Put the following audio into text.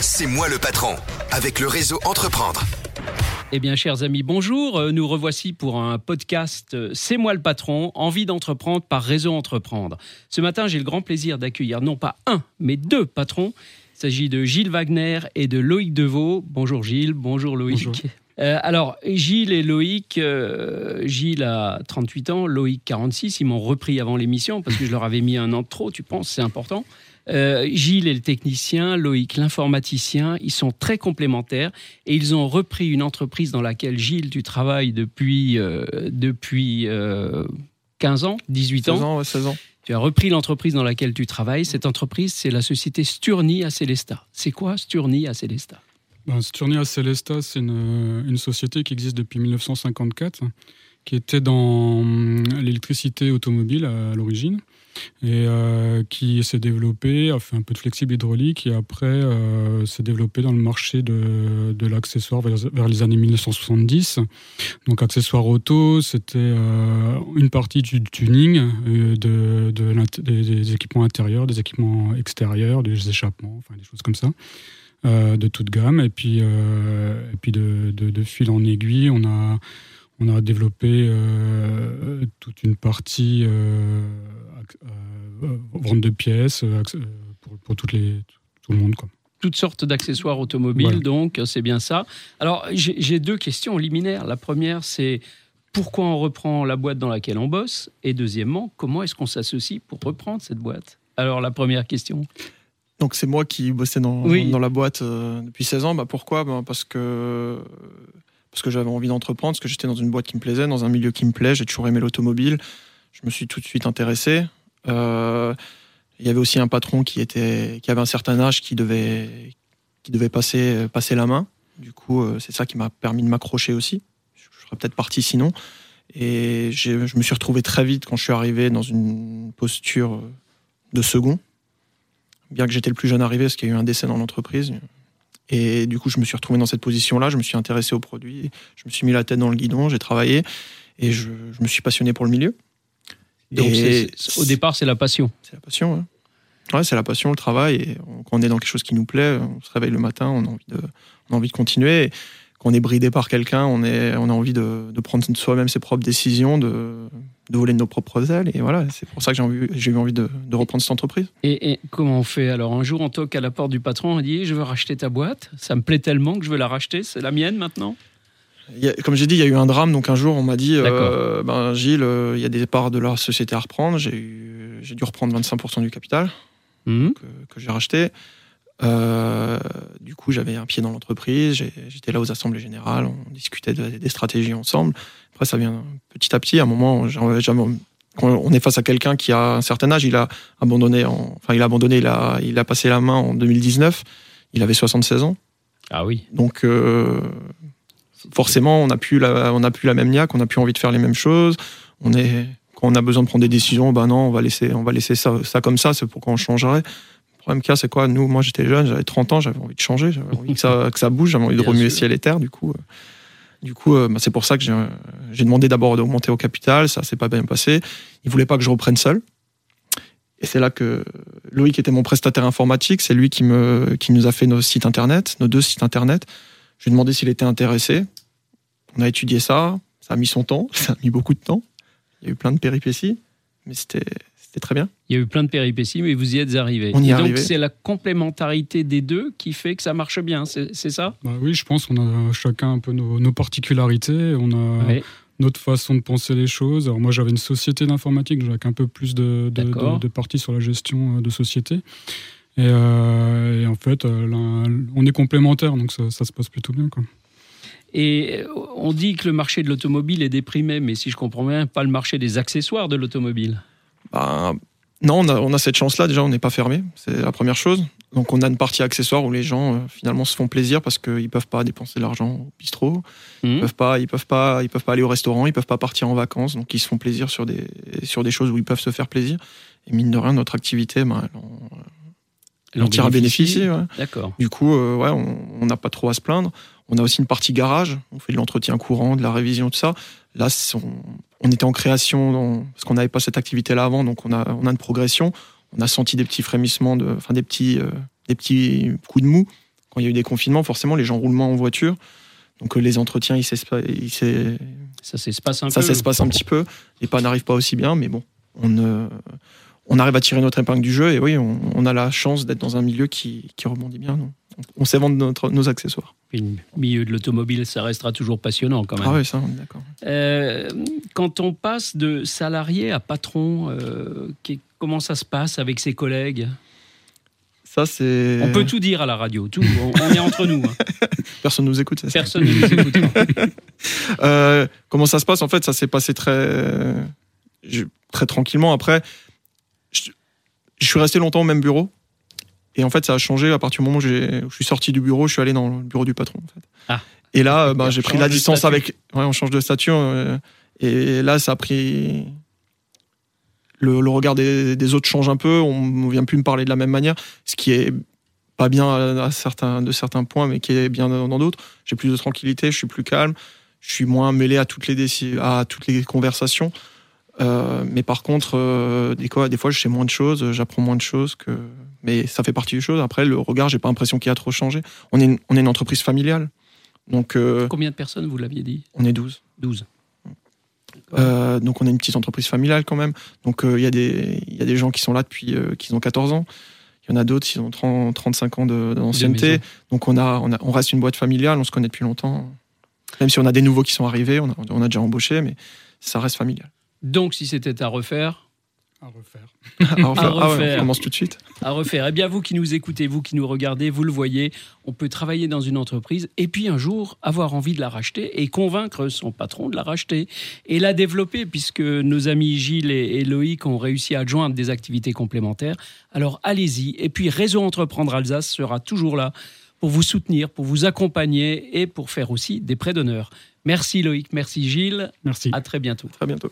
C'est moi le patron, avec le réseau Entreprendre. Eh bien, chers amis, bonjour. Euh, Nous revoici pour un podcast euh, C'est moi le patron, envie d'entreprendre par Réseau Entreprendre. Ce matin, j'ai le grand plaisir d'accueillir non pas un, mais deux patrons. Il s'agit de Gilles Wagner et de Loïc Deveau. Bonjour Gilles, bonjour Loïc. Bonjour. Euh, alors, Gilles et Loïc, euh, Gilles a 38 ans, Loïc 46, ils m'ont repris avant l'émission parce que je leur avais mis un an de trop, tu penses, c'est important. Euh, Gilles est le technicien, Loïc l'informaticien, ils sont très complémentaires et ils ont repris une entreprise dans laquelle Gilles, tu travailles depuis, depuis euh, 15 ans, 18 ans. 16 ans, ouais, 16 ans. Tu as repris l'entreprise dans laquelle tu travailles. Cette entreprise, c'est la société Sturni à Célesta. C'est quoi Sturni à Célesta Ben, Sturni à Celesta, c'est une, une société qui existe depuis 1954, qui était dans hum, l'électricité automobile à, l'origine, et euh, qui s'est développée, a fait un peu de flexible hydraulique, et après euh, s'est développée dans le marché de, de l'accessoire vers, les années 1970. Donc accessoires auto, c'était euh, une partie du tuning, de, de des équipements intérieurs, des équipements extérieurs, des échappements, enfin des choses comme ça. Euh, de toute gamme. Et puis, euh, et puis de, de- de fil en aiguille, on a, on a développé euh, toute une partie vente de pièces pour, pour toutes les, tout le monde. Quoi. toutes sortes d'accessoires automobiles, Voilà. donc c'est bien ça. Alors j'ai deux questions liminaires. La première, c'est pourquoi on reprend la boîte dans laquelle on bosse? Et deuxièmement, comment est-ce qu'on s'associe pour reprendre cette boîte? Alors la première question. Donc c'est moi qui bossais dans, Oui. dans la boîte euh, depuis 16 ans. Bah, pourquoi? Bah, Parce que, parce que j'avais envie d'entreprendre, parce que j'étais dans une boîte qui me plaisait, dans un milieu qui me plaît. J'ai toujours aimé l'automobile. Je me suis tout de suite intéressé. Euh, Il y avait aussi un patron qui, était, qui avait un certain âge qui devait, qui devait passer, passer la main. Du coup, euh, c'est ça qui m'a permis de m'accrocher aussi. Je serais peut-être parti sinon. Et je me suis retrouvé très vite quand je suis arrivé dans une posture de second bien que j'étais le plus jeune arrivé parce qu'il y a eu un décès dans l'entreprise. Et du coup, je me suis retrouvé dans cette position-là, je me suis intéressé aux produits, je me suis mis la tête dans le guidon, j'ai travaillé et je, je me suis passionné pour le milieu. Donc Et c'est- au départ, c'est la passion. c'est la passion. hein. Ouais, c'est la passion, le travail. Et on- quand on est dans quelque chose qui nous plaît, on se réveille le matin, on a envie de, on a envie de continuer. Et quand on est bridé par quelqu'un, on, est, on a envie de, de prendre soi-même ses propres décisions, de, de voler de nos propres ailes. Et voilà, c'est pour ça que j'ai envie- j'ai eu envie de, de reprendre cette entreprise. Et, et comment on fait Alors? Un jour, on toque à la porte du patron, on dit Je veux racheter ta boîte. Ça me plaît tellement que je veux la racheter. C'est la mienne maintenant? Comme j'ai dit, il y a eu un drame. Donc un jour, on m'a dit, euh, ben, Gilles, euh, il y a des parts de la société à reprendre. J'ai eu- j'ai dû reprendre 25% du capital que, que j'ai racheté. Euh, du coup, j'avais un pied dans l'entreprise. J'étais là aux assemblées générales. On discutait de- des stratégies ensemble. Après, ça vient petit à petit. À un moment, quand on est face à quelqu'un qui a un certain âge, il a abandonné. en- enfin, il a abandonné. Il a, il a passé la main en 2019. Il avait 76 ans. Ah oui. Donc euh, forcément, on n'a plus la, on plus la même niaque, on n'a plus envie de faire les mêmes choses. On est quand on a besoin de prendre des décisions, ben non, on va laisser, on va laisser ça, ça comme ça. C'est pourquoi on changerait. A, c'est quoi Nous, moi, j'étais jeune, j'avais 30 ans, j'avais envie de changer, j'avais envie que ça, que ça bouge, j'avais envie de Bien remuer sûr. ciel et terre. Du coup, euh, du coup, euh, ben, c'est pour ça que j'ai, j'ai demandé d'abord d'augmenter au capital. Ça s'est pas bien passé. Il voulait pas que je reprenne seul. Et c'est là que Loïc était mon prestataire informatique. C'est lui qui, me, qui nous a fait nos sites internet, nos deux sites internet. Je lui ai demandé s'il était intéressé. On a étudié ça. Ça a mis son temps. Ça a mis beaucoup de temps. Il y a eu plein de péripéties. Mais c'était c'était très bien. Il y a eu plein de péripéties, mais vous y êtes arrivé. On y Et est donc arrivé. c'est la complémentarité des deux qui fait que ça marche bien. C'est c'est ça? Bah oui, je pense qu'on a chacun un peu nos, nos particularités. On a notre façon de penser les choses. Alors moi, j'avais une société d'informatique, avec un peu plus de, de, D'accord. de, de parties sur la gestion euh, de société. Et, euh, et en fait, euh, on est complémentaires, donc ça, ça se passe plutôt bien. Quoi. Et on dit que le marché de l'automobile est déprimé, mais si je comprends bien, pas le marché des accessoires de l'automobile. Ben, non, on a, on a cette chance-là. Déjà, on n'est pas fermé. C'est la première chose. Donc, on a une partie accessoire où les gens, euh, finalement, se font plaisir parce qu'ils ne peuvent pas dépenser de l'argent au bistrot. Ils Mhm. peuvent pas, ils peuvent pas, ils peuvent pas aller au restaurant, ils peuvent pas partir en vacances, donc ils se font plaisir sur des sur des choses où ils peuvent se faire plaisir. Et mine de rien, notre activité, elle en, elle en tire un bénéfice. ouais. D'accord. Du coup, euh, ouais, on on n'a pas trop à se plaindre. On a aussi une partie garage. On fait de l'entretien courant, de la révision, tout ça. Là, on, on était en création dans- parce qu'on n'avait pas cette activité-là avant, donc on a, on a une progression. On a senti des petits frémissements, de, enfin des petits, euh, des petits coups de mou. quand il y a eu des confinements, forcément, les gens roulent moins en voiture. Donc euh, les entretiens, ils ils Ça s'espace un ça s'espace un petit peu. Les pas n'arrivent pas aussi bien, mais bon, on, euh, on arrive à tirer notre épingle du jeu et oui, on, on a la chance d'être dans un milieu qui, qui rebondit bien. donc on, sait vendre notre- nos accessoires. Puis Le milieu de l'automobile, ça restera toujours passionnant quand même. Ah oui, ça, on est d'accord. Euh, quand on passe de salarié à patron, euh, comment ça se passe avec ses collègues? Ça, c'est. On peut tout dire à la radio, tout. On, on est entre nous. hein. Personne nous écoute, c'est ça Personne ne nous écoute. Euh, comment ça se passe? En fait, ça s'est passé très, très tranquillement. Après, je, je suis resté longtemps au même bureau. Et en fait, ça a changé à partir du moment où, je suis sorti du bureau, je suis allé dans le bureau du patron. En fait. Ah. Et là, On j'ai pris la distance avec. Ouais, on change de statut. euh, et là, ça a pris. Le, le regard des, des autres change un peu. On ne vient plus me parler de la même manière. Ce qui est pas bien à, à certains, de certains points, mais qui est bien dans d'autres. J'ai plus de tranquillité, je suis plus calme. Je suis moins mêlé à toutes les, à toutes les conversations. Euh, mais par contre, euh, des fois, je sais moins de choses, j'apprends moins de choses. Que... Mais ça fait partie des choses. Après, le regard, j'ai pas l'impression qu'il a trop changé. On est une, on est une entreprise familiale. Donc, euh, Combien de personnes, vous l'aviez dit? on est 12. 12. Euh, donc, on est une petite entreprise familiale quand même. Donc, euh, il y, a des- y a des gens qui sont là depuis qu'ils ont 14 ans. Il y en a d'autres qui ont 30, 35 ans d'ancienneté. Donc, on, a, on, a- on reste une boîte familiale, on se connaît depuis longtemps. Même si on a des nouveaux qui sont arrivés, on a, on a déjà embauché, mais ça reste familial. Donc, si c'était à refaire, À refaire. À refaire. Ah ouais, refaire. on commence tout de suite. à refaire. Eh bien, vous qui nous écoutez, vous qui nous regardez, vous le voyez, on peut travailler dans une entreprise et puis un jour avoir envie de la racheter et convaincre son patron de la racheter et la développer puisque nos amis Gilles et Loïc ont réussi à joindre des activités complémentaires. Alors allez-y. Et puis Réseau Entreprendre Alsace sera toujours là pour vous soutenir, pour vous accompagner et pour faire aussi des prêts d'honneur. Merci Loïc, merci Gilles. Merci. À très bientôt. Très bientôt.